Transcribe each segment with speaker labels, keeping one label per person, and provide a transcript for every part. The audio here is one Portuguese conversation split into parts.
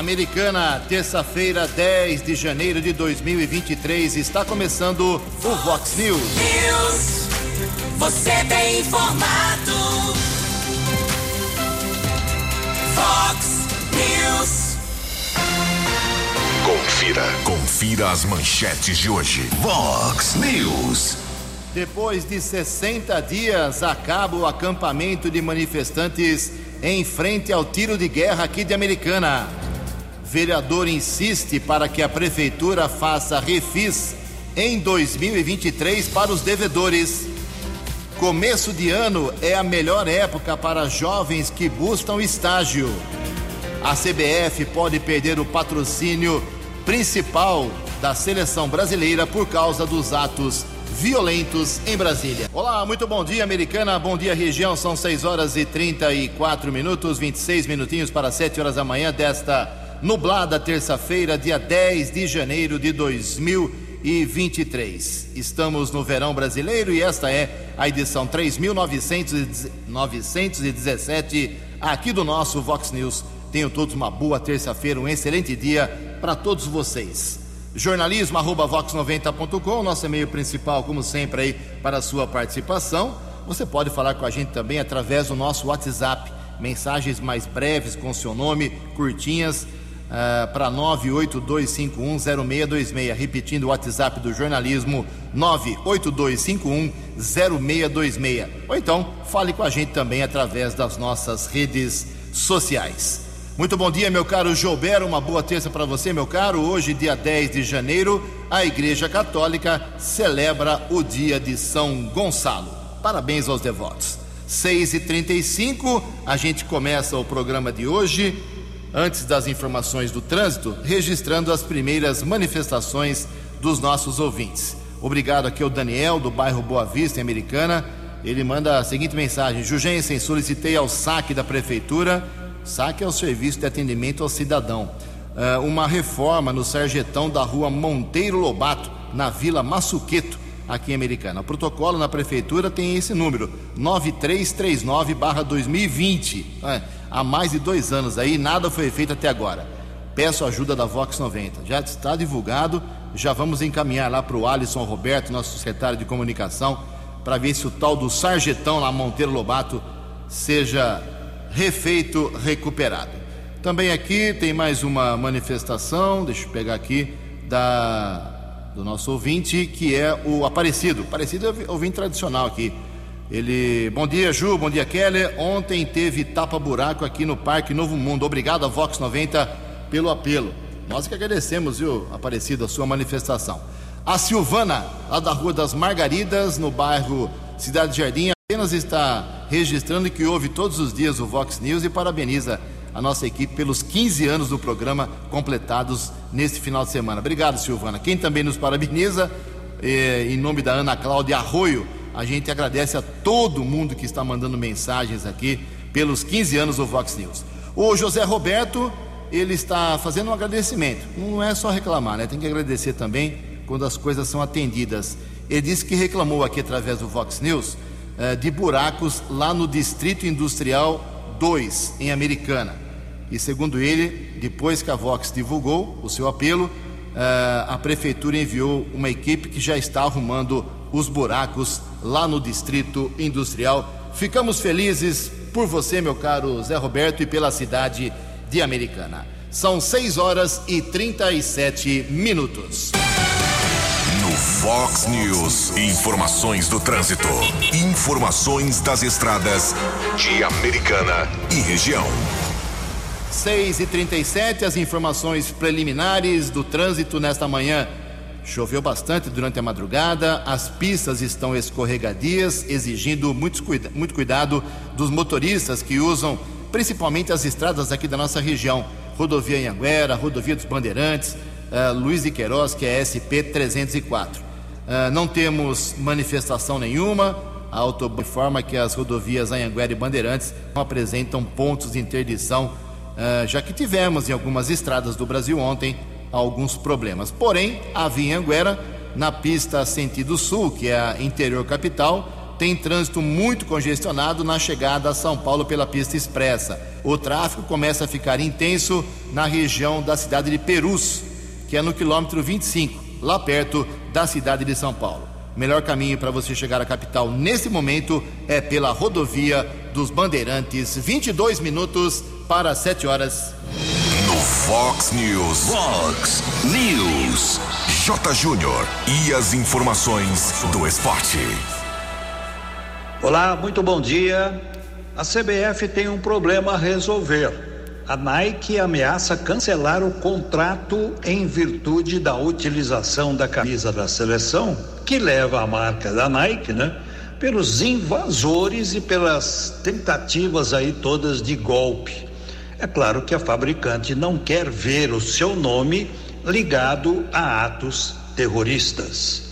Speaker 1: Americana, terça-feira, 10 de janeiro de 2023, está começando o Vox News.
Speaker 2: News. Você tem informado. Vox News.
Speaker 3: Confira. Confira as manchetes de hoje. Vox News.
Speaker 1: Depois de 60 dias, acaba o acampamento de manifestantes em frente ao tiro de guerra aqui de Americana. Vereador insiste para que a prefeitura faça refis em 2023 para os devedores. Começo de ano é a melhor época para jovens que buscam estágio. A CBF pode perder o patrocínio principal da seleção brasileira por causa dos atos violentos em Brasília. Olá, muito bom dia, americana. Bom dia, região. São 6 horas e 34 minutos, 26 minutinhos para 7 horas da manhã desta nublada terça-feira, dia 10 de janeiro de 2023. Estamos no verão brasileiro e esta é a edição 3917 aqui do nosso Vox News. Tenham todos uma boa terça-feira, um excelente dia para todos vocês jornalismo arroba vox90.com, nosso e-mail principal, como sempre, aí para a sua participação. Você pode falar com a gente também através do nosso WhatsApp, mensagens mais breves com seu nome, curtinhas, uh, para 982510626. Repetindo o WhatsApp do jornalismo, 982510626. Ou então, fale com a gente também através das nossas redes sociais. Muito bom dia, meu caro Joubert. Uma boa terça para você, meu caro. Hoje, dia 10 de janeiro, a Igreja Católica celebra o dia de São Gonçalo. Parabéns aos devotos. 6h35, a gente começa o programa de hoje. Antes das informações do trânsito, registrando as primeiras manifestações dos nossos ouvintes. Obrigado aqui ao Daniel, do bairro Boa Vista, em Americana. Ele manda a seguinte mensagem: Jugensen, solicitei ao saque da prefeitura Saque é o serviço de atendimento ao cidadão. Uh, uma reforma no sarjetão da rua Monteiro Lobato, na Vila Massuqueto, aqui em Americana. O protocolo na prefeitura tem esse número, 9339-2020. Há mais de dois anos aí, nada foi feito até agora. Peço ajuda da Vox 90. Já está divulgado, já vamos encaminhar lá para o Alisson Roberto, nosso secretário de comunicação, para ver se o tal do sarjetão lá Monteiro Lobato seja refeito, recuperado. Também aqui tem mais uma manifestação, deixa eu pegar aqui, da, do nosso ouvinte, que é o Aparecido. Aparecido é ouvinte tradicional aqui. Ele, bom dia Ju, bom dia Keller. Ontem teve tapa-buraco aqui no Parque Novo Mundo. Obrigado a Vox 90 pelo apelo. Nós que agradecemos, viu, Aparecido, a sua manifestação. A Silvana, lá da Rua das Margaridas, no bairro Cidade Jardim, apenas está registrando que ouve todos os dias o Vox News e parabeniza a nossa equipe pelos 15 anos do programa completados neste final de semana. Obrigado, Silvana. Quem também nos parabeniza, eh, em nome da Ana Cláudia Arroio, a gente agradece a todo mundo que está mandando mensagens aqui pelos 15 anos do Vox News. O José Roberto, ele está fazendo um agradecimento. Não é só reclamar, né? Tem que agradecer também quando as coisas são atendidas. Ele disse que reclamou aqui através do Vox News eh, de buracos lá no Distrito Industrial 2, em Americana. E segundo ele, depois que a Vox divulgou o seu apelo, eh, a prefeitura enviou uma equipe que já está arrumando os buracos lá no Distrito Industrial. Ficamos felizes por você, meu caro Zé Roberto, e pela cidade de Americana. São 6 horas e 37 minutos.
Speaker 3: Fox News. Informações do trânsito. Informações das estradas de Americana e região.
Speaker 1: 6 e 37 as informações preliminares do trânsito nesta manhã. Choveu bastante durante a madrugada, as pistas estão escorregadias, exigindo muito, cuida muito cuidado dos motoristas que usam principalmente as estradas aqui da nossa região. Rodovia Anhanguera, Rodovia dos Bandeirantes, uh, Luiz de Queiroz, que é SP 304. Uh, não temos manifestação nenhuma. A Autobahn informa que as rodovias Anhanguera e Bandeirantes não apresentam pontos de interdição, uh, já que tivemos em algumas estradas do Brasil ontem alguns problemas. Porém, a via Anhanguera, na pista sentido sul, que é a interior capital, tem trânsito muito congestionado na chegada a São Paulo pela pista expressa. O tráfego começa a ficar intenso na região da cidade de Perus, que é no quilômetro 25, lá perto da cidade de São Paulo. O melhor caminho para você chegar à capital nesse momento é pela rodovia dos Bandeirantes, 22 minutos para 7 horas.
Speaker 3: Fox News. Fox News. J. Júnior. E as informações do esporte.
Speaker 4: Olá, muito bom dia. A CBF tem um problema a resolver. A Nike ameaça cancelar o contrato em virtude da utilização da camisa da seleção, que leva a marca da Nike, né? Pelos invasores e pelas tentativas aí todas de golpe. É claro que a fabricante não quer ver o seu nome ligado a atos terroristas.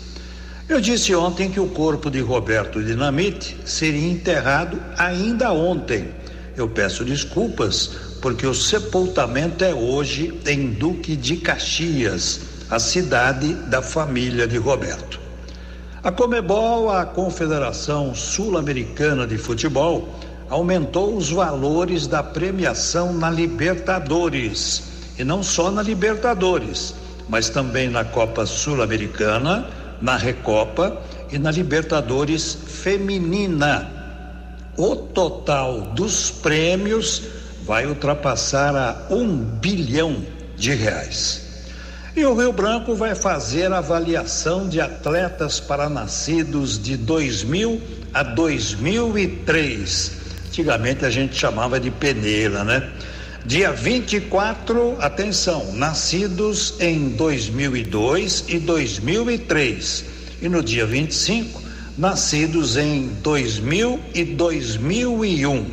Speaker 4: Eu disse ontem que o corpo de Roberto Dinamite seria enterrado ainda ontem. Eu peço desculpas porque o sepultamento é hoje em Duque de Caxias, a cidade da família de Roberto. A Comebol, a Confederação Sul-Americana de Futebol, aumentou os valores da premiação na Libertadores. E não só na Libertadores, mas também na Copa Sul-Americana na Recopa e na Libertadores Feminina. O total dos prêmios vai ultrapassar a um bilhão de reais. E o Rio Branco vai fazer avaliação de atletas para nascidos de 2000 a 2003. Antigamente a gente chamava de peneira, né? Dia 24, atenção, nascidos em 2002 e 2003. E no dia 25, nascidos em 2000 e 2001.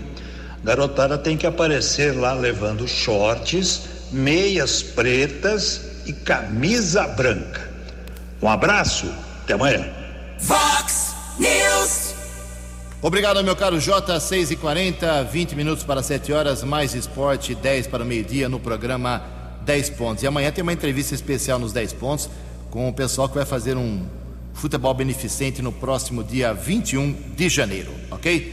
Speaker 4: Garotada tem que aparecer lá levando shorts, meias pretas e camisa branca. Um abraço, até amanhã.
Speaker 2: News.
Speaker 1: Obrigado, meu caro J. 6 e 40 20 minutos para 7 horas, mais esporte, 10 para o meio-dia no programa 10 pontos. E amanhã tem uma entrevista especial nos 10 pontos com o pessoal que vai fazer um futebol beneficente no próximo dia 21 de janeiro, ok?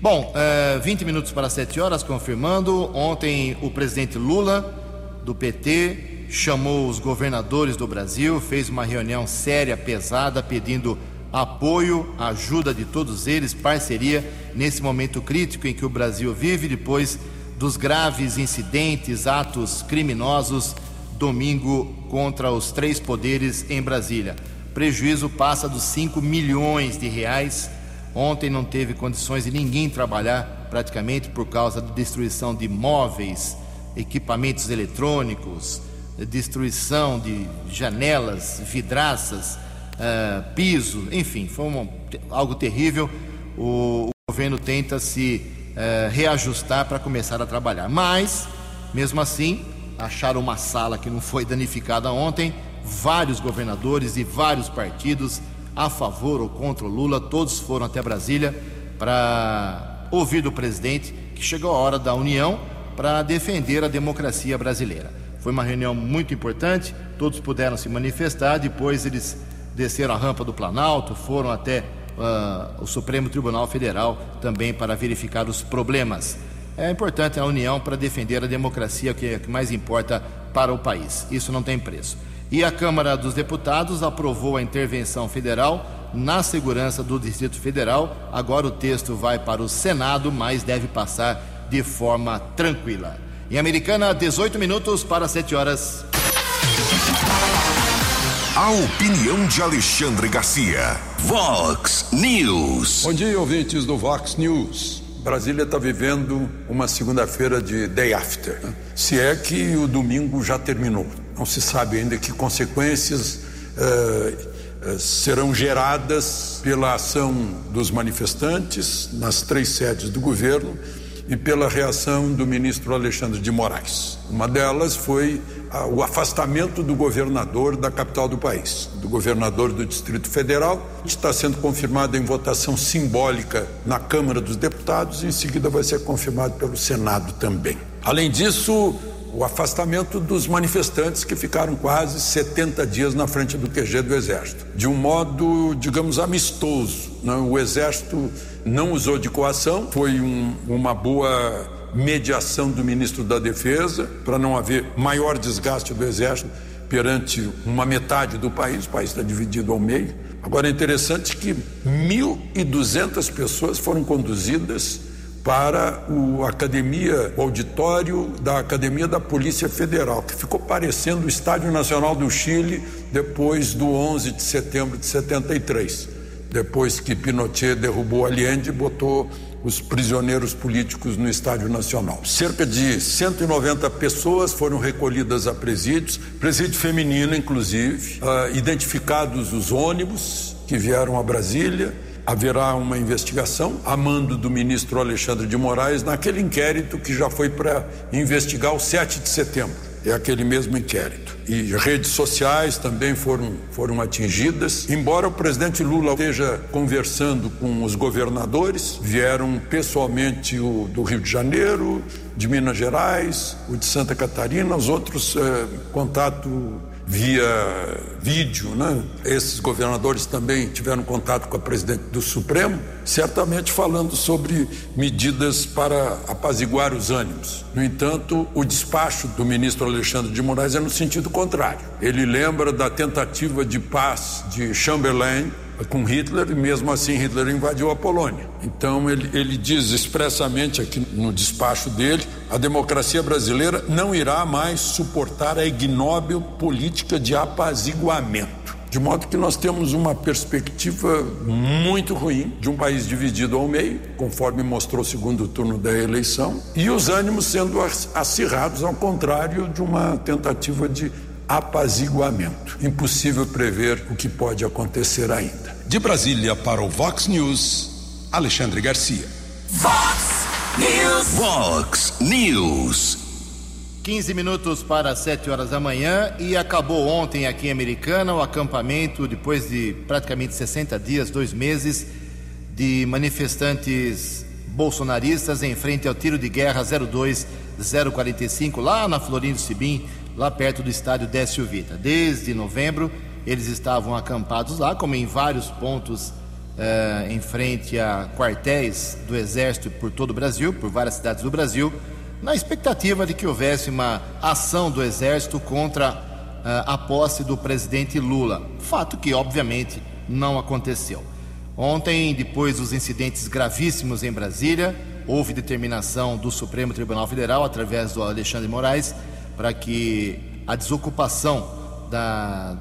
Speaker 1: Bom, uh, 20 minutos para 7 horas, confirmando. Ontem o presidente Lula, do PT, chamou os governadores do Brasil, fez uma reunião séria, pesada, pedindo apoio, ajuda de todos eles, parceria nesse momento crítico em que o Brasil vive depois dos graves incidentes, atos criminosos domingo contra os três poderes em Brasília. Prejuízo passa dos 5 milhões de reais. Ontem não teve condições de ninguém trabalhar praticamente por causa da destruição de móveis, equipamentos eletrônicos, destruição de janelas, vidraças uh, piso, enfim, foi um, algo terrível. O, o, governo tenta se uh, reajustar para começar a trabalhar, mas, mesmo assim, acharam uma sala que não foi danificada ontem. Vários governadores e vários partidos a favor ou contra o Lula, todos foram até Brasília para ouvir do presidente que chegou a hora da união para defender a democracia brasileira. Foi uma reunião muito importante, todos puderam se manifestar, depois eles desceram a rampa do Planalto, foram até uh, o Supremo Tribunal Federal também para verificar os problemas. É importante a união para defender a democracia, que é o que mais importa para o país. Isso não tem preço. E a Câmara dos Deputados aprovou a intervenção federal na segurança do Distrito Federal. Agora o texto vai para o Senado, mas deve passar de forma tranquila. Em Americana, 18 minutos para 7 horas.
Speaker 3: A opinião de Alexandre Garcia. Vox News.
Speaker 5: Bom dia, ouvintes do Vox News. Brasília está vivendo uma segunda-feira de day after. Né? Se é que o domingo já terminou. Não se sabe ainda que consequências uh, uh, serão geradas pela ação dos manifestantes nas três sedes do governo e pela reação do ministro Alexandre de Moraes. Uma delas foi o afastamento do governador da capital do país, do governador do Distrito Federal, está sendo confirmado em votação simbólica na Câmara dos Deputados e em seguida vai ser confirmado pelo Senado também. Além disso, o afastamento dos manifestantes que ficaram quase 70 dias na frente do QG do Exército, de um modo, digamos, amistoso. Né? O Exército não usou de coação, foi um, uma boa mediação do ministro da Defesa para não haver maior desgaste do Exército perante uma metade do país, o país está dividido ao meio. Agora é interessante que 1.200 pessoas foram conduzidas para o academia, o auditório da Academia da Polícia Federal, que ficou parecendo o Estádio Nacional do Chile depois do 11 de setembro de 73, depois que Pinochet derrubou Allende e botou os prisioneiros políticos no Estádio Nacional. Cerca de 190 pessoas foram recolhidas a presídios, presídio feminino inclusive, uh, identificados os ônibus que vieram a Brasília haverá uma investigação a mando do ministro Alexandre de Moraes naquele inquérito que já foi para investigar o 7 de setembro. É aquele mesmo inquérito. E redes sociais também foram, foram atingidas. Embora o presidente Lula esteja conversando com os governadores, vieram pessoalmente o do Rio de Janeiro, de Minas Gerais, o de Santa Catarina, os outros eh, contato via vídeo, né? Esses governadores também tiveram contato com a presidente do Supremo, certamente falando sobre medidas para apaziguar os ânimos. No entanto, o despacho do ministro Alexandre de Moraes é no sentido contrário. Ele lembra da tentativa de paz de Chamberlain com Hitler e mesmo assim Hitler invadiu a Polônia. Então ele, ele diz expressamente aqui no despacho dele: a democracia brasileira não irá mais suportar a ignóbil política de apaziguamento. De modo que nós temos uma perspectiva muito ruim de um país dividido ao meio, conforme mostrou o segundo turno da eleição, e os ânimos sendo acirrados, ao contrário de uma tentativa de apaziguamento. Impossível prever o que pode acontecer ainda.
Speaker 3: De Brasília para o Vox News, Alexandre Garcia.
Speaker 2: Vox News.
Speaker 3: Vox News.
Speaker 1: 15 minutos para 7 horas da manhã e acabou ontem aqui em Americana o acampamento, depois de praticamente 60 dias, dois meses, de manifestantes bolsonaristas em frente ao tiro de guerra 02045, lá na Florindo Sibim, lá perto do estádio Décio Vita. Desde novembro, eles estavam acampados lá, como em vários pontos eh, em frente a quartéis do Exército por todo o Brasil, por várias cidades do Brasil, na expectativa de que houvesse uma ação do Exército contra eh, a posse do presidente Lula. Fato que, obviamente, não aconteceu. Ontem, depois dos incidentes gravíssimos em Brasília, houve determinação do Supremo Tribunal Federal, através do Alexandre Moraes, para que a desocupação da,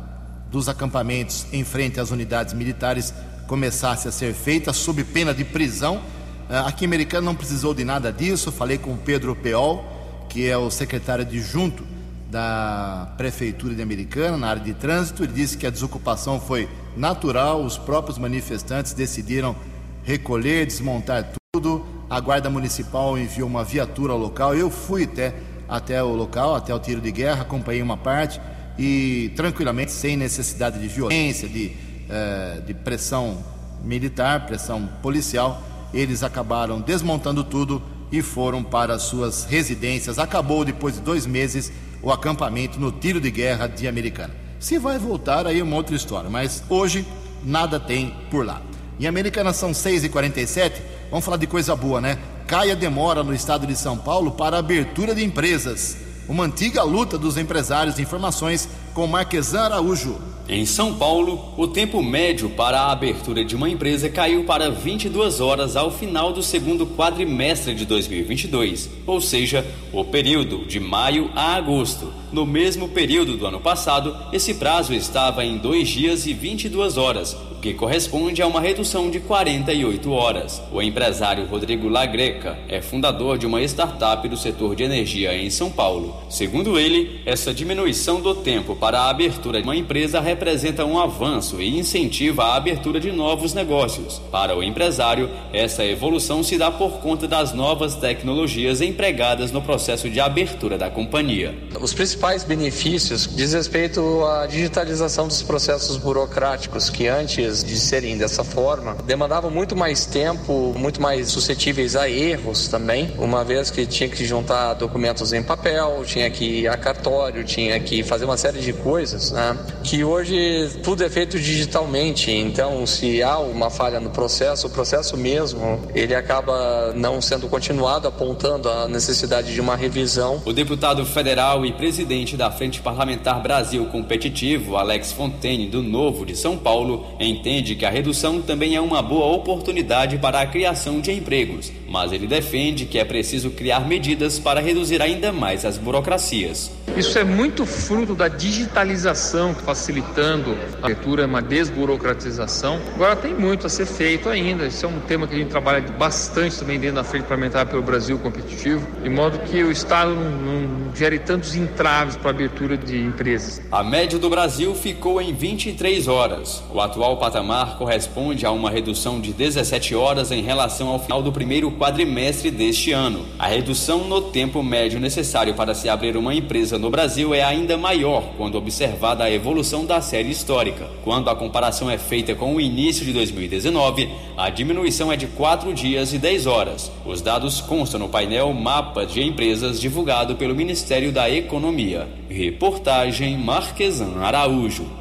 Speaker 1: dos acampamentos em frente às unidades militares começasse a ser feita sob pena de prisão. Ah, Aqui em Americana não precisou de nada disso. Falei com o Pedro Peol, que é o secretário adjunto da Prefeitura de Americana, na área de trânsito. Ele disse que a desocupação foi natural, os próprios manifestantes decidiram recolher, desmontar tudo. A Guarda Municipal enviou uma viatura ao local. Eu fui até, até o local, até o tiro de guerra, acompanhei uma parte e tranquilamente, sem necessidade de violência, de, eh, de pressão militar, pressão policial, eles acabaram desmontando tudo e foram para as suas residências. Acabou depois de dois meses o acampamento no tiro de guerra de Americana. Se vai voltar aí é uma outra história, mas hoje nada tem por lá. Em Americana são 6h47, vamos falar de coisa boa, né? Caia demora no estado de São Paulo para abertura de empresas. Uma antiga luta dos empresários de informações com Marquesan Araújo.
Speaker 6: Em São Paulo, o tempo médio para a abertura de uma empresa caiu para 22 horas ao final do segundo quadrimestre de 2022, ou seja, o período de maio a agosto. No mesmo período do ano passado, esse prazo estava em 2 dias e 22 horas, que corresponde a uma redução de 48 horas. O empresário Rodrigo Lagreca é fundador de uma startup do setor de energia em São Paulo. Segundo ele, essa diminuição do tempo para a abertura de uma empresa representa um avanço e incentiva a abertura de novos negócios. Para o empresário, essa evolução se dá por conta das novas tecnologias empregadas no processo de abertura da companhia.
Speaker 7: Os principais benefícios diz respeito à digitalização dos processos burocráticos que antes de serem dessa forma, demandavam muito mais tempo, muito mais suscetíveis a erros também, uma vez que tinha que juntar documentos em papel, tinha que ir a cartório, tinha que fazer uma série de coisas, né? Que hoje tudo é feito digitalmente, então se há uma falha no processo, o processo mesmo, ele acaba não sendo continuado apontando a necessidade de uma revisão.
Speaker 6: O deputado federal e presidente da Frente Parlamentar Brasil Competitivo, Alex Fontaine, do Novo de São Paulo, entende que a redução também é uma boa oportunidade para a criação de empregos, mas ele defende que é preciso criar medidas para reduzir ainda mais as burocracias.
Speaker 8: Isso é muito fruto da digitalização, facilitando a abertura, uma desburocratização. Agora tem muito a ser feito ainda. Isso é um tema que a gente trabalha bastante também dentro da Frente Parlamentar pelo Brasil Competitivo, de modo que o Estado não, não gere tantos entraves para a abertura de empresas.
Speaker 6: A média do Brasil ficou em 23 horas. O atual patamar corresponde a uma redução de 17 horas em relação ao final do primeiro quadrimestre deste ano. A redução no tempo médio necessário para se abrir uma empresa no Brasil é ainda maior quando observada a evolução da série histórica. Quando a comparação é feita com o início de 2019, a diminuição é de 4 dias e 10 horas. Os dados constam no painel Mapa de Empresas divulgado pelo Ministério da Economia. Reportagem Marquesan Araújo.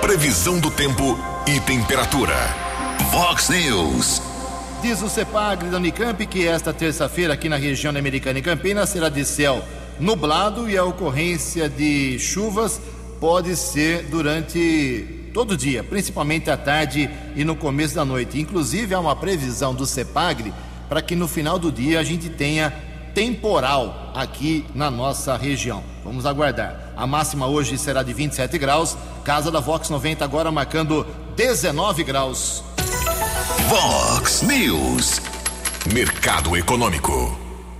Speaker 3: Previsão do tempo e temperatura. Vox News.
Speaker 1: Diz o CEPAGRE da Unicamp que esta terça-feira aqui na região americana e Campinas será de céu nublado e a ocorrência de chuvas pode ser durante todo o dia, principalmente à tarde e no começo da noite. Inclusive, há uma previsão do CEPAGRE para que no final do dia a gente tenha temporal aqui na nossa região. Vamos aguardar. A máxima hoje será de 27 graus. Casa da Vox 90 agora marcando 19 graus.
Speaker 3: Vox News. Mercado Econômico.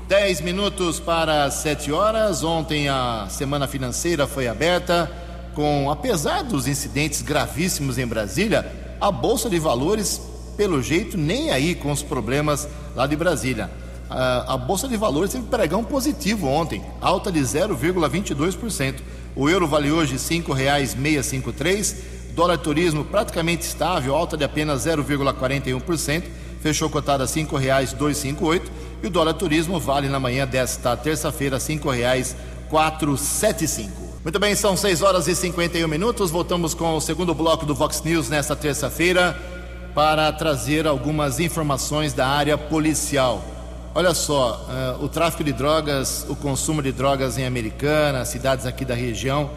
Speaker 1: 10 minutos para 7 horas. Ontem a semana financeira foi aberta com, apesar dos incidentes gravíssimos em Brasília, a Bolsa de Valores, pelo jeito, nem aí com os problemas lá de Brasília. A, a Bolsa de Valores teve pregão positivo ontem, alta de 0,22%. O euro vale hoje R$ 5,653. Dólar turismo praticamente estável, alta de apenas 0,41%. Fechou cotada a R$ 5,258 e o dólar turismo vale na manhã desta terça-feira R$ 5,475. Muito bem, são 6 horas e 51 minutos. Voltamos com o segundo bloco do Vox News nesta terça-feira para trazer algumas informações da área policial. Olha só, uh, o tráfico de drogas, o consumo de drogas em Americana, cidades aqui da região,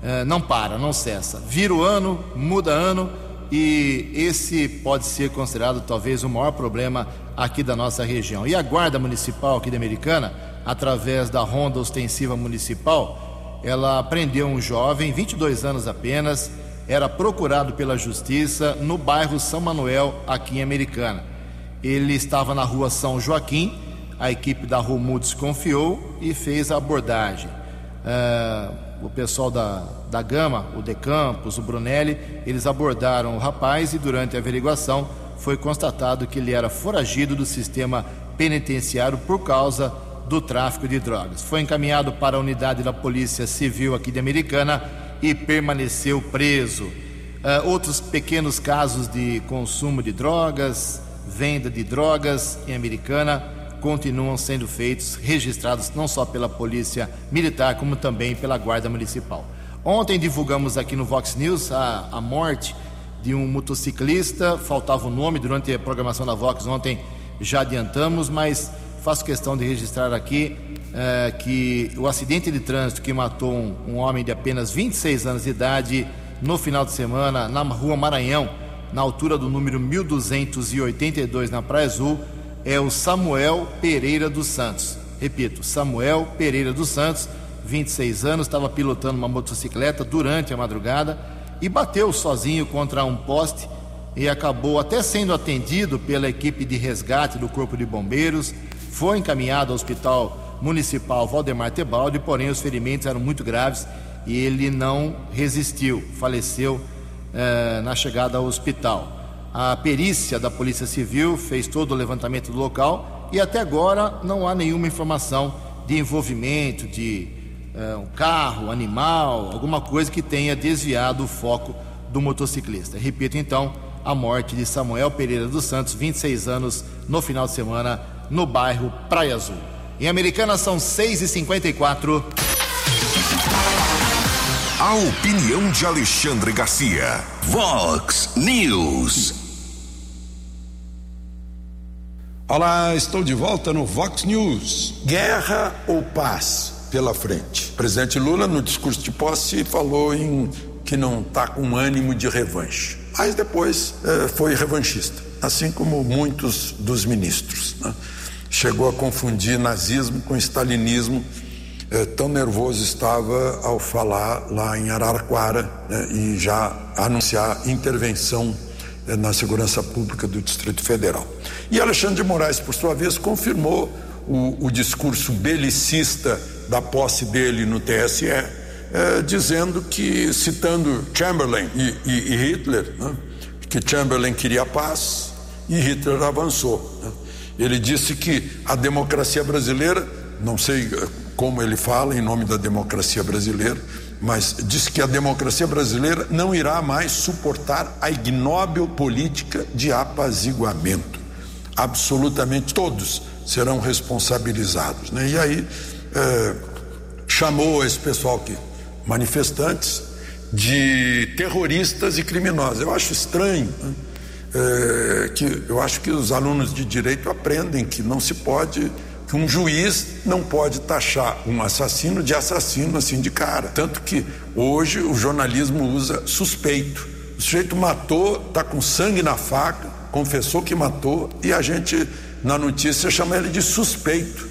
Speaker 1: uh, não para, não cessa. Vira o ano, muda ano e esse pode ser considerado talvez o maior problema aqui da nossa região. E a Guarda Municipal aqui da Americana, através da Ronda Ostensiva Municipal, ela prendeu um jovem, 22 anos apenas, era procurado pela Justiça no bairro São Manuel, aqui em Americana. Ele estava na rua São Joaquim, a equipe da Romu desconfiou e fez a abordagem. Uh, o pessoal da, da Gama, o De Campos, o Brunelli, eles abordaram o rapaz e durante a averiguação foi constatado que ele era foragido do sistema penitenciário por causa do tráfico de drogas. Foi encaminhado para a unidade da Polícia Civil aqui de Americana e permaneceu preso. Uh, outros pequenos casos de consumo de drogas, venda de drogas em Americana continuam sendo feitos, registrados não só pela Polícia Militar, como também pela Guarda Municipal. Ontem divulgamos aqui no Vox News a, a morte de um motociclista, faltava o nome durante a programação da Vox ontem, já adiantamos, mas faço questão de registrar aqui é, que o acidente de trânsito que matou um, um, homem de apenas 26 anos de idade no final de semana na rua Maranhão, na altura do número 1282 na Praia Azul, é o Samuel Pereira dos Santos. Repito, Samuel Pereira dos Santos, 26 anos, estava pilotando uma motocicleta durante a madrugada e bateu sozinho contra um poste e acabou até sendo atendido pela equipe de resgate do Corpo de Bombeiros. Foi encaminhado ao Hospital Municipal Valdemar Tebaldi, porém os ferimentos eram muito graves e ele não resistiu, faleceu eh, na chegada ao hospital. A perícia da Polícia Civil fez todo o levantamento do local e até agora não há nenhuma informação de envolvimento de é, um carro, animal, alguma coisa que tenha desviado o foco do motociclista. Repito então, a morte de Samuel Pereira dos Santos, 26 anos, no final de semana, no bairro Praia Azul. Em Americana são 6h54.
Speaker 3: A opinião de Alexandre Garcia.
Speaker 2: Vox News.
Speaker 5: Olá, estou de volta no Vox News. Guerra ou paz pela frente? O presidente Lula, no discurso de posse, falou em que não está com ânimo de revanche. Mas depois eh, foi revanchista, assim como muitos dos ministros. Né? Chegou a confundir nazismo com stalinismo. Eh, tão nervoso estava ao falar lá em Araraquara né, e já anunciar intervenção eh, na segurança pública do Distrito Federal. E Alexandre de Moraes, por sua vez, confirmou o, o discurso belicista da posse dele no TSE, eh, dizendo que, citando Chamberlain e, e, e Hitler, né, que Chamberlain queria paz e Hitler avançou. Né. Ele disse que a democracia brasileira, não sei como ele fala em nome da democracia brasileira, mas diz que a democracia brasileira não irá mais suportar a ignóbil política de apaziguamento. Absolutamente todos serão responsabilizados. Né? E aí é, chamou esse pessoal que manifestantes de terroristas e criminosos. Eu acho estranho. Né? É, que eu acho que os alunos de direito aprendem que não se pode que um juiz não pode taxar um assassino de assassino assim de cara. Tanto que hoje o jornalismo usa suspeito. O sujeito matou, está com sangue na faca, confessou que matou e a gente na notícia chama ele de suspeito,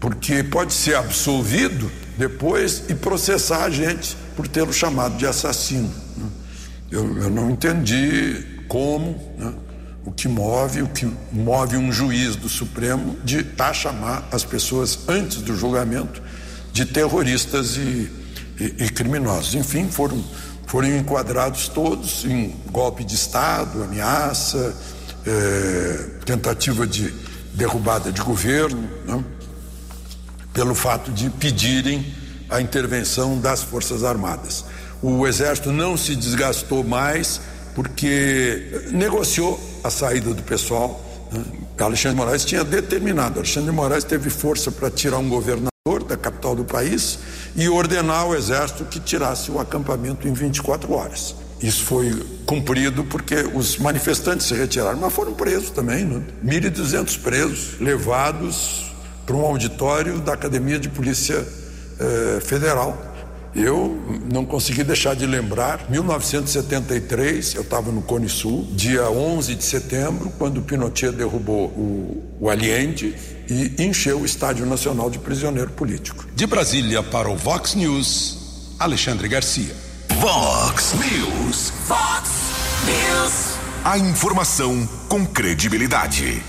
Speaker 5: porque pode ser absolvido depois e processar a gente por tê-lo chamado de assassino. Eu, eu não entendi como. Né? O que move, o que move um juiz do Supremo de tá chamar as pessoas antes do julgamento de terroristas e, e, e criminosos. Enfim, foram, foram enquadrados todos em golpe de Estado, ameaça, é, tentativa de derrubada de governo, né? pelo fato de pedirem a intervenção das Forças Armadas. O Exército não se desgastou mais porque negociou a saída do pessoal. Né? Alexandre Moraes tinha determinado. Alexandre Moraes teve força para tirar um governador da capital do país e ordenar ao exército que tirasse o acampamento em 24 horas. Isso foi cumprido porque os manifestantes se retiraram, mas foram presos também, né? 1.200 presos, levados para um auditório da Academia de Polícia eh, Federal eu não consegui deixar de lembrar, 1973, eu estava no Cone Sul, dia 11 de setembro, quando Pinochet derrubou o, o Allende e encheu o Estádio Nacional de prisioneiro político.
Speaker 3: De Brasília para o Vox News, Alexandre Garcia.
Speaker 2: Vox News. Vox News.
Speaker 3: A informação com credibilidade.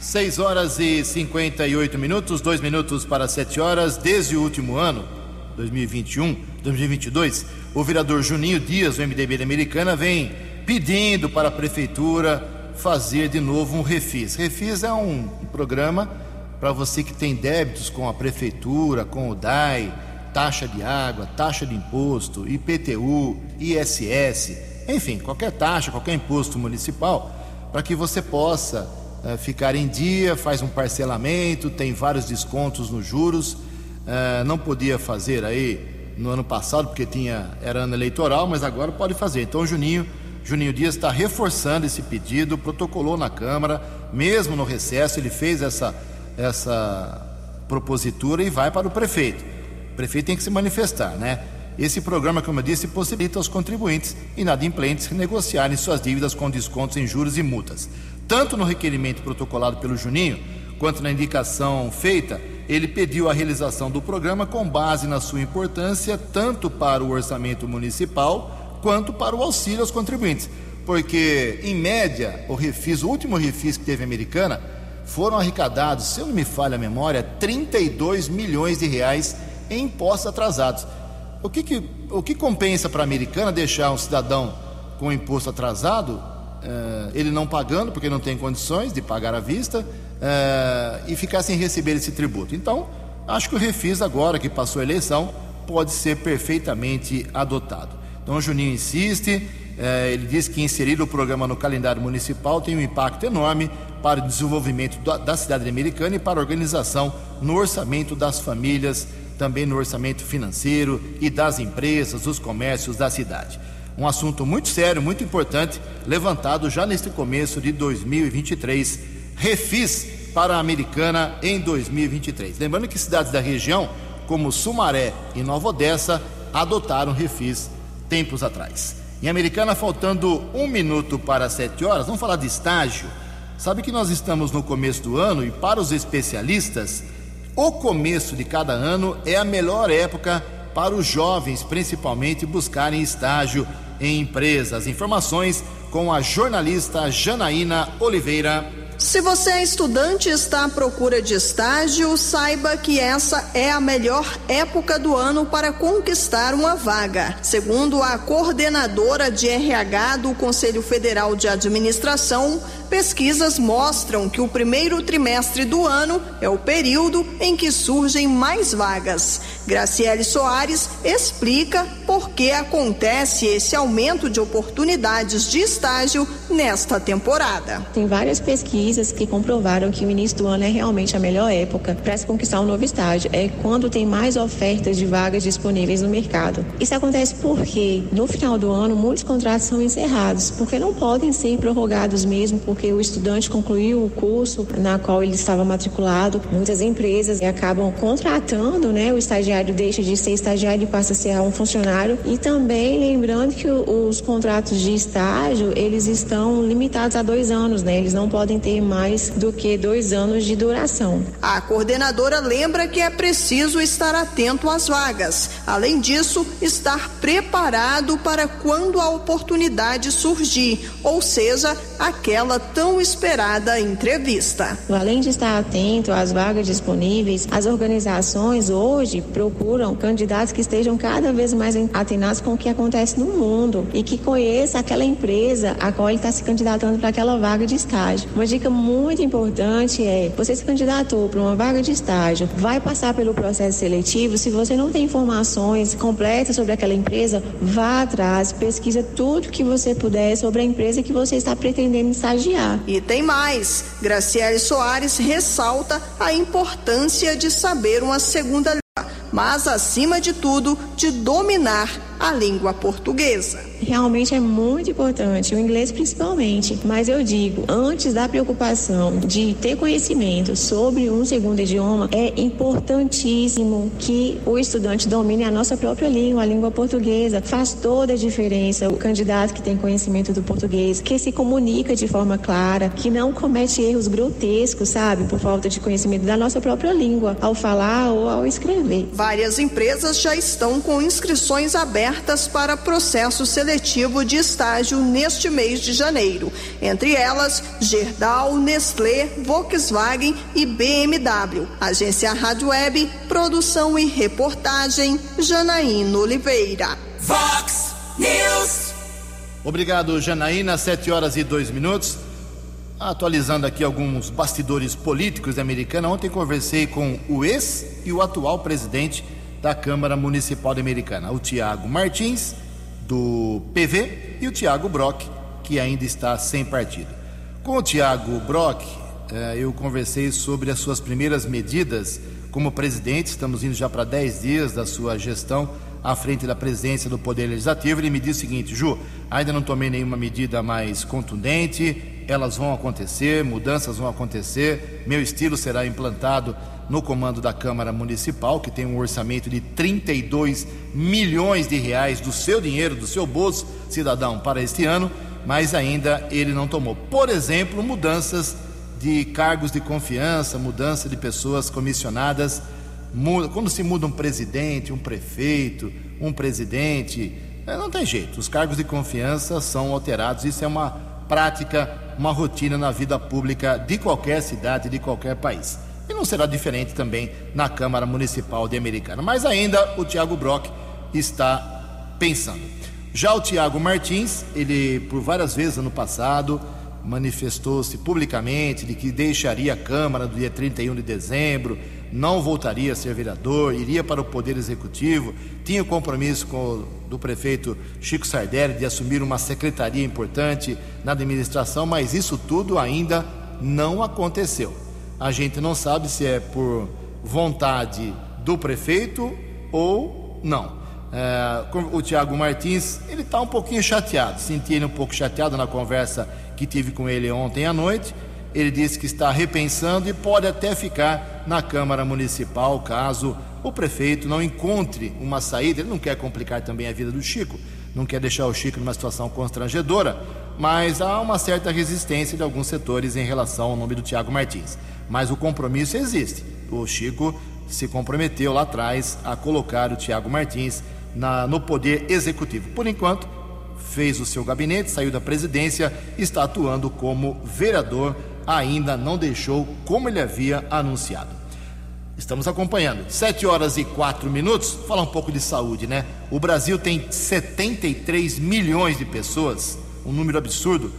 Speaker 1: 6 horas e 58 minutos, dois minutos para 7 horas, desde o último ano 2021, 2022, o vereador Juninho Dias, do MDB da Americana, vem pedindo para a prefeitura fazer de novo um refis. Refis é um, programa para você que tem débitos com a prefeitura, com o DAI, taxa de água, taxa de imposto, IPTU, ISS, enfim, qualquer taxa, qualquer imposto municipal, para que você possa uh, ficar em dia, faz um parcelamento, tem vários descontos nos juros é, não podia fazer aí no ano passado, porque tinha, era ano eleitoral, mas agora pode fazer. Então Juninho, Juninho Dias está reforçando esse pedido, protocolou na Câmara, mesmo no recesso, ele fez essa, essa propositura e vai para o prefeito. O prefeito tem que se manifestar, né? Esse programa, como eu disse, possibilita aos contribuintes inadimplentes negociarem suas dívidas com descontos em juros e multas. Tanto no requerimento protocolado pelo Juninho, quanto na indicação feita, ele pediu a realização do programa com base na sua importância tanto para o orçamento municipal quanto para o auxílio aos contribuintes. Porque, em média, o refis, o último refis que teve americana, foram arrecadados, se eu não me falha a memória, 32 milhões de reais em impostos atrasados. O que, que o que compensa para a americana deixar um cidadão com imposto atrasado, eh, ele não pagando, porque não tem condições de pagar à vista, uh, e ficar sem receber esse tributo. Então, acho que o refis, agora que passou a eleição, pode ser perfeitamente adotado. Então, o Juninho insiste, Eh, ele diz que inserir o programa no calendário municipal tem um impacto enorme para o desenvolvimento da, da cidade americana e para a organização no orçamento das famílias, também no orçamento financeiro e das empresas, dos comércios da cidade. Um assunto muito sério, muito importante, levantado já neste começo de 2023. Refis para a Americana em 2023. Lembrando que cidades da região, como Sumaré e Nova Odessa, adotaram refis tempos atrás. Em Americana, faltando um minuto para sete horas, vamos falar de estágio. Sabe que nós estamos no começo do ano e, para os especialistas, o começo de cada ano é a melhor época para os jovens, principalmente, buscarem estágio em empresas. Informações com a jornalista Janaína Oliveira.
Speaker 9: Se você é estudante e está à procura de estágio, saiba que essa é a melhor época do ano para conquistar uma vaga. Segundo a coordenadora de RH do Conselho Federal de Administração, pesquisas mostram que o primeiro trimestre do ano é o período em que surgem mais vagas. Graciele Soares explica por que acontece esse aumento de oportunidades de estágio nesta temporada.
Speaker 10: Tem várias pesquisas que comprovaram que o início do ano é realmente a melhor época para se conquistar um novo estágio. É quando tem mais ofertas de vagas disponíveis no mercado. Isso acontece porque no final do ano muitos contratos são encerrados, porque não podem ser prorrogados mesmo por porque o estudante concluiu o curso na qual ele estava matriculado. Muitas empresas acabam contratando, né? O estagiário deixa de ser estagiário e passa a ser um funcionário. E também lembrando que os contratos de estágio eles estão limitados a dois anos, né? Eles não podem ter mais do que dois anos de duração.
Speaker 9: A coordenadora lembra que é preciso estar atento às vagas. Além disso, estar preparado para quando a oportunidade surgir, ou seja, aquela tão esperada entrevista.
Speaker 10: Além de estar atento às vagas disponíveis, as organizações hoje procuram candidatos que estejam cada vez mais atenados com o que acontece no mundo e que conheça aquela empresa a qual ele está se candidatando para aquela vaga de estágio. Uma dica muito importante é: você se candidatou para uma vaga de estágio, vai passar pelo processo seletivo. Se você não tem informações completas sobre aquela empresa, vá atrás, pesquisa tudo que você puder sobre a empresa que você está pretendendo estagiar
Speaker 9: e tem mais. Graciele Soares ressalta a importância de saber uma segunda língua, mas acima de tudo, de dominar a língua portuguesa.
Speaker 10: Realmente é muito importante, o inglês principalmente, mas eu digo, antes da preocupação de ter conhecimento sobre um segundo idioma, é importantíssimo que o estudante domine a nossa própria língua, a língua portuguesa. Faz toda a diferença o candidato que tem conhecimento do português, que se comunica de forma clara, que não comete erros grotescos, sabe, por falta de conhecimento da nossa própria língua, ao falar ou ao escrever.
Speaker 9: Várias empresas já estão com inscrições abertas abertas para processo seletivo de estágio neste mês de janeiro. Entre elas, Gerdau, Nestlé, Volkswagen e BMW. Agência Rádio Web, produção e reportagem, Janaína Oliveira.
Speaker 2: Vox News.
Speaker 1: Obrigado, Janaína. Sete horas e dois minutos. Atualizando aqui alguns bastidores políticos da Americana. Ontem conversei com o ex e o atual presidente da Câmara Municipal de Americana, o Tiago Martins, do PV, e o Tiago Brock, que ainda está sem partido. Com o Tiago Brock, eh, eu conversei sobre as suas primeiras medidas como presidente, estamos indo já para 10 dias da sua gestão à frente da presidência do Poder Legislativo. Ele me disse o seguinte: Ju, ainda não tomei nenhuma medida mais contundente, elas vão acontecer, mudanças vão acontecer, meu estilo será implantado no comando da Câmara Municipal, que tem um orçamento de 32 milhões de reais do seu dinheiro, do seu bolso, cidadão, para este ano, mas ainda ele não tomou. Por exemplo, mudanças de cargos de confiança, mudança de pessoas comissionadas. Quando se muda um presidente, um prefeito, um presidente, é, não tem jeito, os cargos de confiança são alterados. Isso é uma prática, uma rotina na vida pública de qualquer cidade, de qualquer país. E não será diferente também na Câmara Municipal de Americana. Mas ainda o Tiago Brock está pensando. Já o Tiago Martins, ele por várias vezes ano passado manifestou-se publicamente de que deixaria a Câmara no dia 31 de dezembro, não voltaria a ser vereador, iria para o Poder Executivo, tinha o compromisso com o, do prefeito Chico Sardelli de assumir uma secretaria importante na administração, mas isso tudo ainda não aconteceu. A gente não sabe se é por vontade do prefeito ou não. É, o Tiago Martins, ele está um pouquinho chateado, senti ele um pouco chateado na conversa que tive com ele ontem à noite. Ele disse que está repensando e pode até ficar na Câmara Municipal caso o prefeito não encontre uma saída. Ele não quer complicar também a vida do Chico, não quer deixar o Chico numa situação constrangedora, mas há uma certa resistência de alguns setores em relação ao nome do Tiago Martins. Mas o compromisso existe. O Chico se comprometeu lá atrás a colocar o Tiago Martins na, no poder executivo. Por enquanto, fez o seu gabinete, saiu da presidência, está atuando como vereador, ainda não deixou como ele havia anunciado. Estamos acompanhando. 7 horas e 4 minutos. Falar um pouco de saúde, né? O Brasil tem 73 milhões de pessoas, um número absurdo,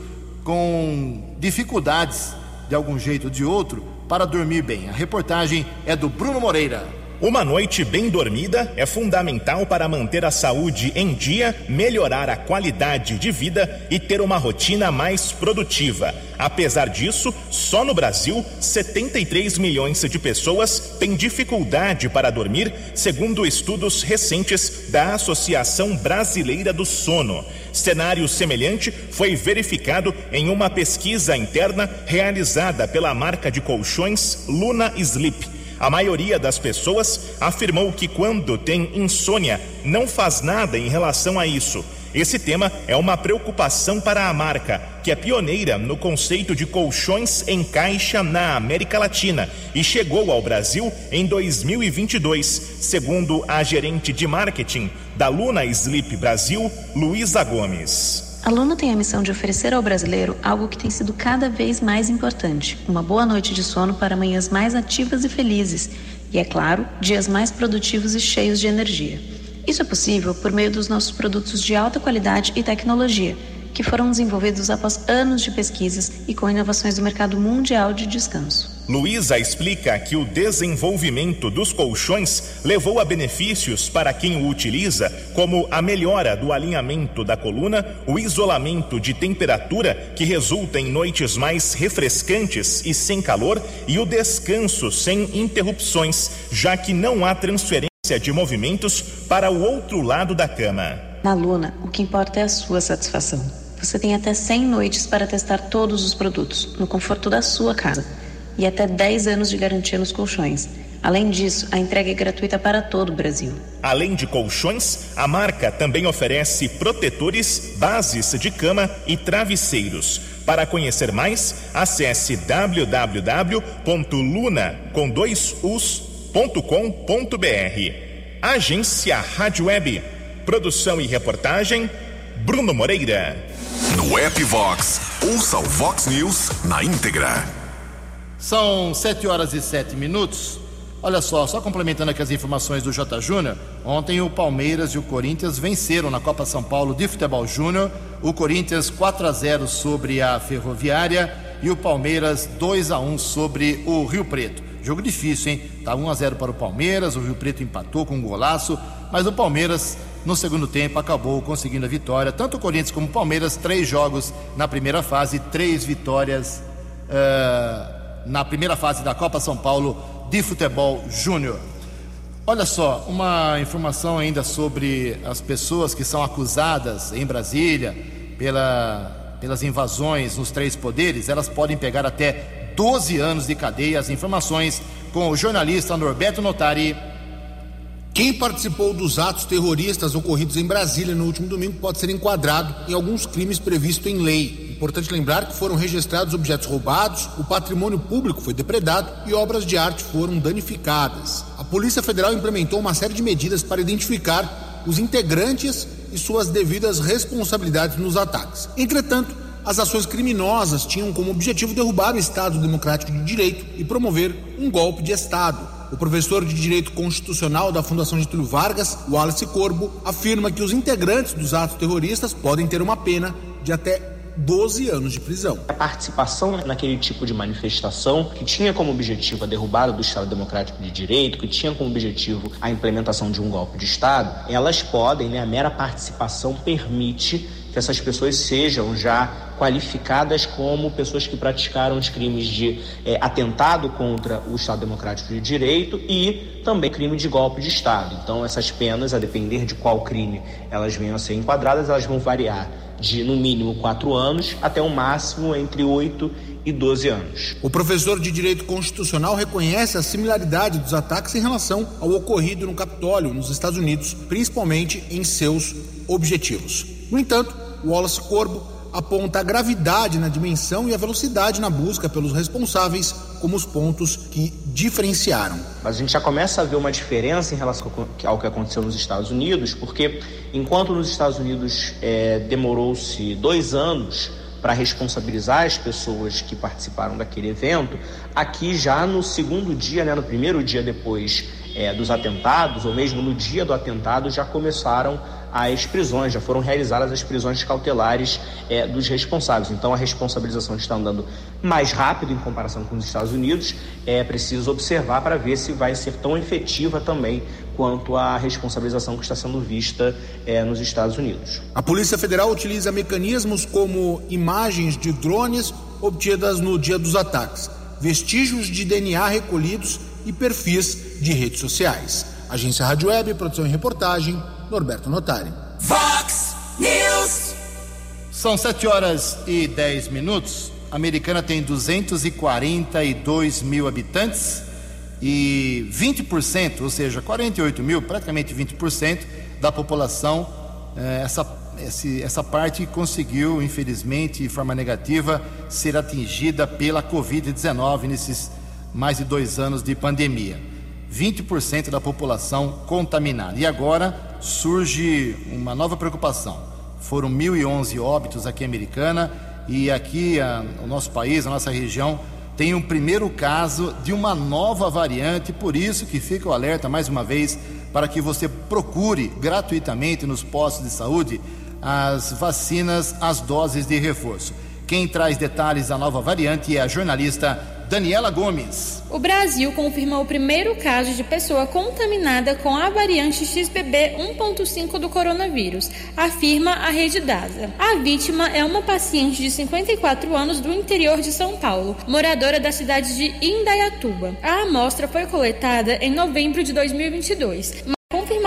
Speaker 1: com dificuldades de algum jeito ou de outro para dormir bem. A reportagem é do Bruno Moreira.
Speaker 11: Uma noite bem dormida é fundamental para manter a saúde em dia, melhorar a qualidade de vida e ter uma rotina mais produtiva. Apesar disso, só no Brasil, 73 milhões de pessoas têm dificuldade para dormir, segundo estudos recentes da Associação Brasileira do Sono. Cenário semelhante foi verificado em uma pesquisa interna realizada pela marca de colchões Luna Sleep a maioria das pessoas afirmou que quando tem insônia não faz nada em relação a isso. Esse tema é uma preocupação para a marca, que é pioneira no conceito de colchões em caixa na América Latina e chegou ao Brasil em 2022, segundo a gerente de marketing da Luna Sleep Brasil, Luísa Gomes.
Speaker 12: A Luna tem a missão de oferecer ao brasileiro algo que tem sido cada vez mais importante: uma boa noite de sono para manhãs mais ativas e felizes, e, é claro, dias mais produtivos e cheios de energia. Isso é possível por meio dos nossos produtos de alta qualidade e tecnologia que foram desenvolvidos após anos de pesquisas e com inovações do mercado mundial de descanso.
Speaker 11: Luísa explica que o desenvolvimento dos colchões levou a benefícios para quem o utiliza, como a melhora do alinhamento da coluna, o isolamento de temperatura, que resulta em noites mais refrescantes e sem calor, e o descanso sem interrupções, já que não há transferência de movimentos para o outro lado da cama.
Speaker 12: Na Luna, o que importa é a sua satisfação. Você tem até 100 noites para testar todos os produtos, no conforto da sua casa, e até 10 anos de garantia nos colchões. Além disso, a entrega é gratuita para todo o Brasil.
Speaker 11: Além de colchões, a marca também oferece protetores, bases de cama e travesseiros. Para conhecer mais, acesse www.luna.com.br. Agência Rádio Web. Produção e reportagem Bruno Moreira.
Speaker 3: No app Vox, ouça o Vox News na íntegra.
Speaker 1: São 7 horas e 7 minutos. Olha só, só complementando aqui as informações do J. Júnior, ontem o Palmeiras e o Corinthians venceram na Copa São Paulo de Futebol Júnior. O Corinthians 4 a 0 sobre a Ferroviária e o Palmeiras 2 a 1 sobre o Rio Preto. Jogo difícil, hein? Tá 1 a 0 para o Palmeiras, o Rio Preto empatou com um golaço, mas o Palmeiras no segundo tempo acabou conseguindo a vitória. Tanto o Corinthians como o Palmeiras, três jogos na primeira fase, três vitórias uh, na primeira fase da Copa São Paulo de Futebol Júnior. Olha só, uma informação ainda sobre as pessoas que são acusadas em Brasília pela, pelas invasões nos três poderes, elas podem pegar até 12 anos de cadeia. As informações com o jornalista Norberto Notari.
Speaker 13: Quem participou dos atos terroristas ocorridos em Brasília no último domingo pode ser enquadrado em alguns crimes previstos em lei. Importante lembrar que foram registrados objetos roubados, o patrimônio público foi depredado e obras de arte foram danificadas. A Polícia Federal implementou uma série de medidas para identificar os integrantes e suas devidas responsabilidades nos ataques. Entretanto, as ações criminosas tinham como objetivo derrubar o Estado Democrático de Direito e promover um golpe de Estado. O professor de Direito Constitucional da Fundação Getúlio Vargas, Wallace Corbo, afirma que os integrantes dos atos terroristas podem ter uma pena de até 12 anos de prisão.
Speaker 14: A participação naquele tipo de manifestação que tinha como objetivo a derrubada do Estado Democrático de Direito, que tinha como objetivo a implementação de um golpe de Estado, elas podem, né, a mera participação permite que essas pessoas sejam já qualificadas como pessoas que praticaram os crimes de é, atentado contra o Estado Democrático de Direito e também crime de golpe de Estado. Então, essas penas, a depender de qual crime elas venham a ser enquadradas, elas vão variar de no mínimo quatro anos até o um máximo entre oito e 12 anos.
Speaker 13: O professor de Direito Constitucional reconhece a similaridade dos ataques em relação ao ocorrido no Capitólio, nos Estados Unidos, principalmente em seus objetivos. No entanto, Wallace Corbo aponta a gravidade na dimensão e a velocidade na busca pelos responsáveis como os pontos que diferenciaram.
Speaker 14: Mas a gente já começa a ver uma diferença em relação ao que aconteceu nos Estados Unidos, porque enquanto nos Estados Unidos é, demorou-se dois anos para responsabilizar as pessoas que participaram daquele evento, aqui já no segundo dia, né, no primeiro dia depois é, dos atentados, ou mesmo no dia do atentado, já começaram as prisões, já foram realizadas as prisões cautelares é, dos responsáveis. Então a responsabilização está andando mais rápido em comparação com os Estados Unidos. É preciso observar para ver se vai ser tão efetiva também quanto a responsabilização que está sendo vista é, nos Estados Unidos.
Speaker 13: A Polícia Federal utiliza mecanismos como imagens de drones obtidas no dia dos ataques, vestígios de DNA recolhidos e perfis de redes sociais. Agência Rádio Web, produção e reportagem, Norberto Notari.
Speaker 2: Vox News.
Speaker 1: São 7 horas e 10 minutos. A americana tem 242 mil habitantes e 20%, ou seja, 48 mil, praticamente 20% da população, eh, essa, essa parte conseguiu, infelizmente, de forma negativa, ser atingida pela Covid-19 nesses mais de dois anos de pandemia. 20% da população contaminada. E agora surge uma nova preocupação. Foram 1.011 óbitos aqui em Americana e aqui a, o nosso país, a nossa região, tem um primeiro caso de uma nova variante, por isso que fica o alerta mais uma vez para que você procure gratuitamente nos postos de saúde as vacinas, as doses de reforço. Quem traz detalhes da nova variante é a jornalista Daniela Gomes.
Speaker 15: O Brasil confirmou o primeiro caso de pessoa contaminada com a variante XBB 1.5 do coronavírus, afirma a rede DASA. A vítima é uma paciente de 54 anos do interior de São Paulo, moradora da cidade de Indaiatuba. A amostra foi coletada em novembro de 2022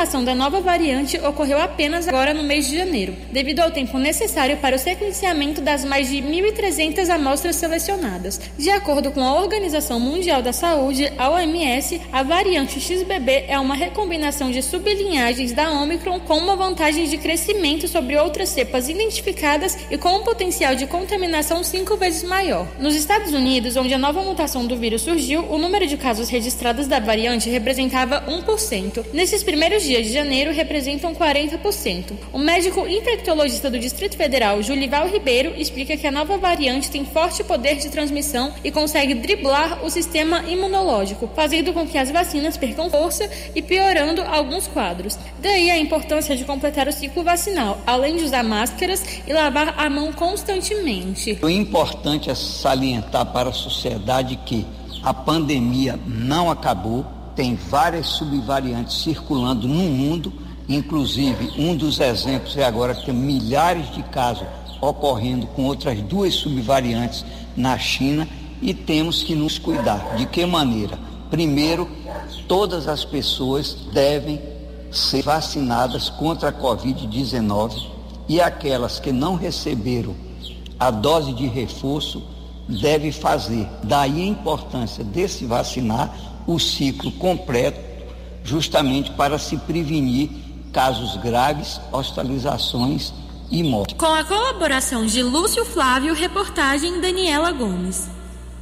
Speaker 15: confirmação da nova variante ocorreu apenas agora no mês de janeiro, devido ao tempo necessário para o sequenciamento das mais de 1.300 amostras selecionadas. De acordo com a Organização Mundial da Saúde, a OMS, a variante XBB é uma recombinação de sublinhagens da Omicron com uma vantagem de crescimento sobre outras cepas identificadas e com um potencial de contaminação cinco vezes maior. Nos Estados Unidos, onde a nova mutação do vírus surgiu, o número de casos registrados da variante representava 1%. Nesses primeiros dias de janeiro representam 40%. O médico infectologista do Distrito Federal, Julival Ribeiro, explica que a nova variante tem forte poder de transmissão e consegue driblar o sistema imunológico, fazendo com que as vacinas percam força e piorando alguns quadros. Daí a importância de completar o ciclo vacinal, além de usar máscaras e lavar a mão constantemente.
Speaker 16: O importante é salientar para a sociedade que a pandemia não acabou tem várias subvariantes circulando no mundo, inclusive um dos exemplos é agora que tem milhares de casos ocorrendo com outras duas subvariantes na China e temos que nos cuidar. De que maneira? Primeiro, todas as pessoas devem ser vacinadas contra a Covid-19 e aquelas que não receberam a dose de reforço devem fazer. Daí a importância de se vacinar o ciclo completo, justamente para se prevenir casos graves, hospitalizações e morte.
Speaker 15: Com a colaboração de Lúcio Flávio, reportagem Daniela Gomes.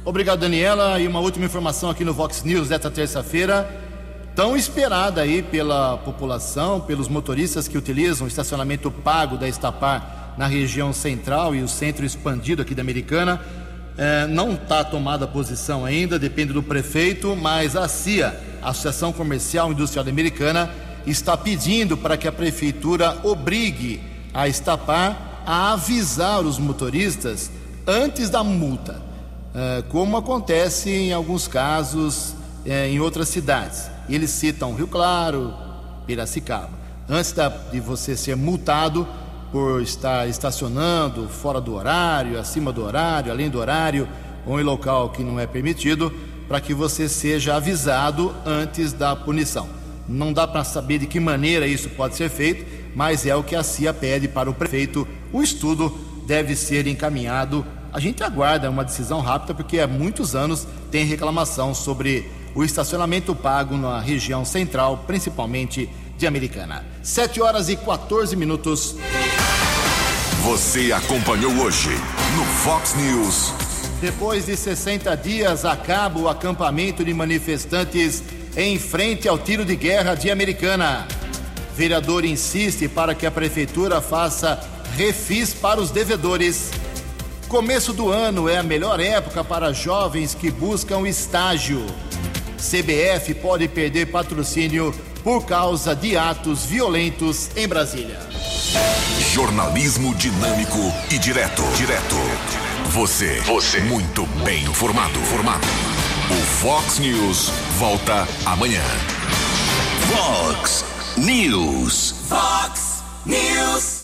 Speaker 1: Obrigado, Daniela. E uma última informação aqui no Vox News desta terça-feira, tão esperada aí pela população, pelos motoristas que utilizam o estacionamento pago da Estapar na região central e o centro expandido aqui da Americana é, não está tomada posição ainda, depende do prefeito, mas a CIA, Associação Comercial Industrial Americana, está pedindo para que a prefeitura obrigue a Estapar a avisar os motoristas antes da multa, eh, como acontece em alguns casos eh, em outras cidades. Eles citam Rio Claro, Piracicaba. Antes de você ser multado por estar estacionando fora do horário, acima do horário, além do horário, ou em local que não é permitido, para que você seja avisado antes da punição. Não dá para saber de que maneira isso pode ser feito, mas é o que a CIA pede para o prefeito. O estudo deve ser encaminhado. A gente aguarda uma decisão rápida, porque há muitos anos tem reclamação sobre o estacionamento pago na região central, principalmente de Americana. 7 horas e 14 minutos.
Speaker 3: Você acompanhou hoje no Fox News.
Speaker 1: Depois de 60 dias, acaba o acampamento de manifestantes em frente ao tiro de guerra de Americana. Vereador insiste para que a prefeitura faça refis para os devedores. Começo do ano é a melhor época para jovens que buscam estágio. CBF pode perder patrocínio por causa de atos violentos em Brasília.
Speaker 3: Jornalismo dinâmico e direto. Direto. Você. Você. Muito bem informado. Formado. O Fox News volta amanhã.
Speaker 2: Fox News. Fox News.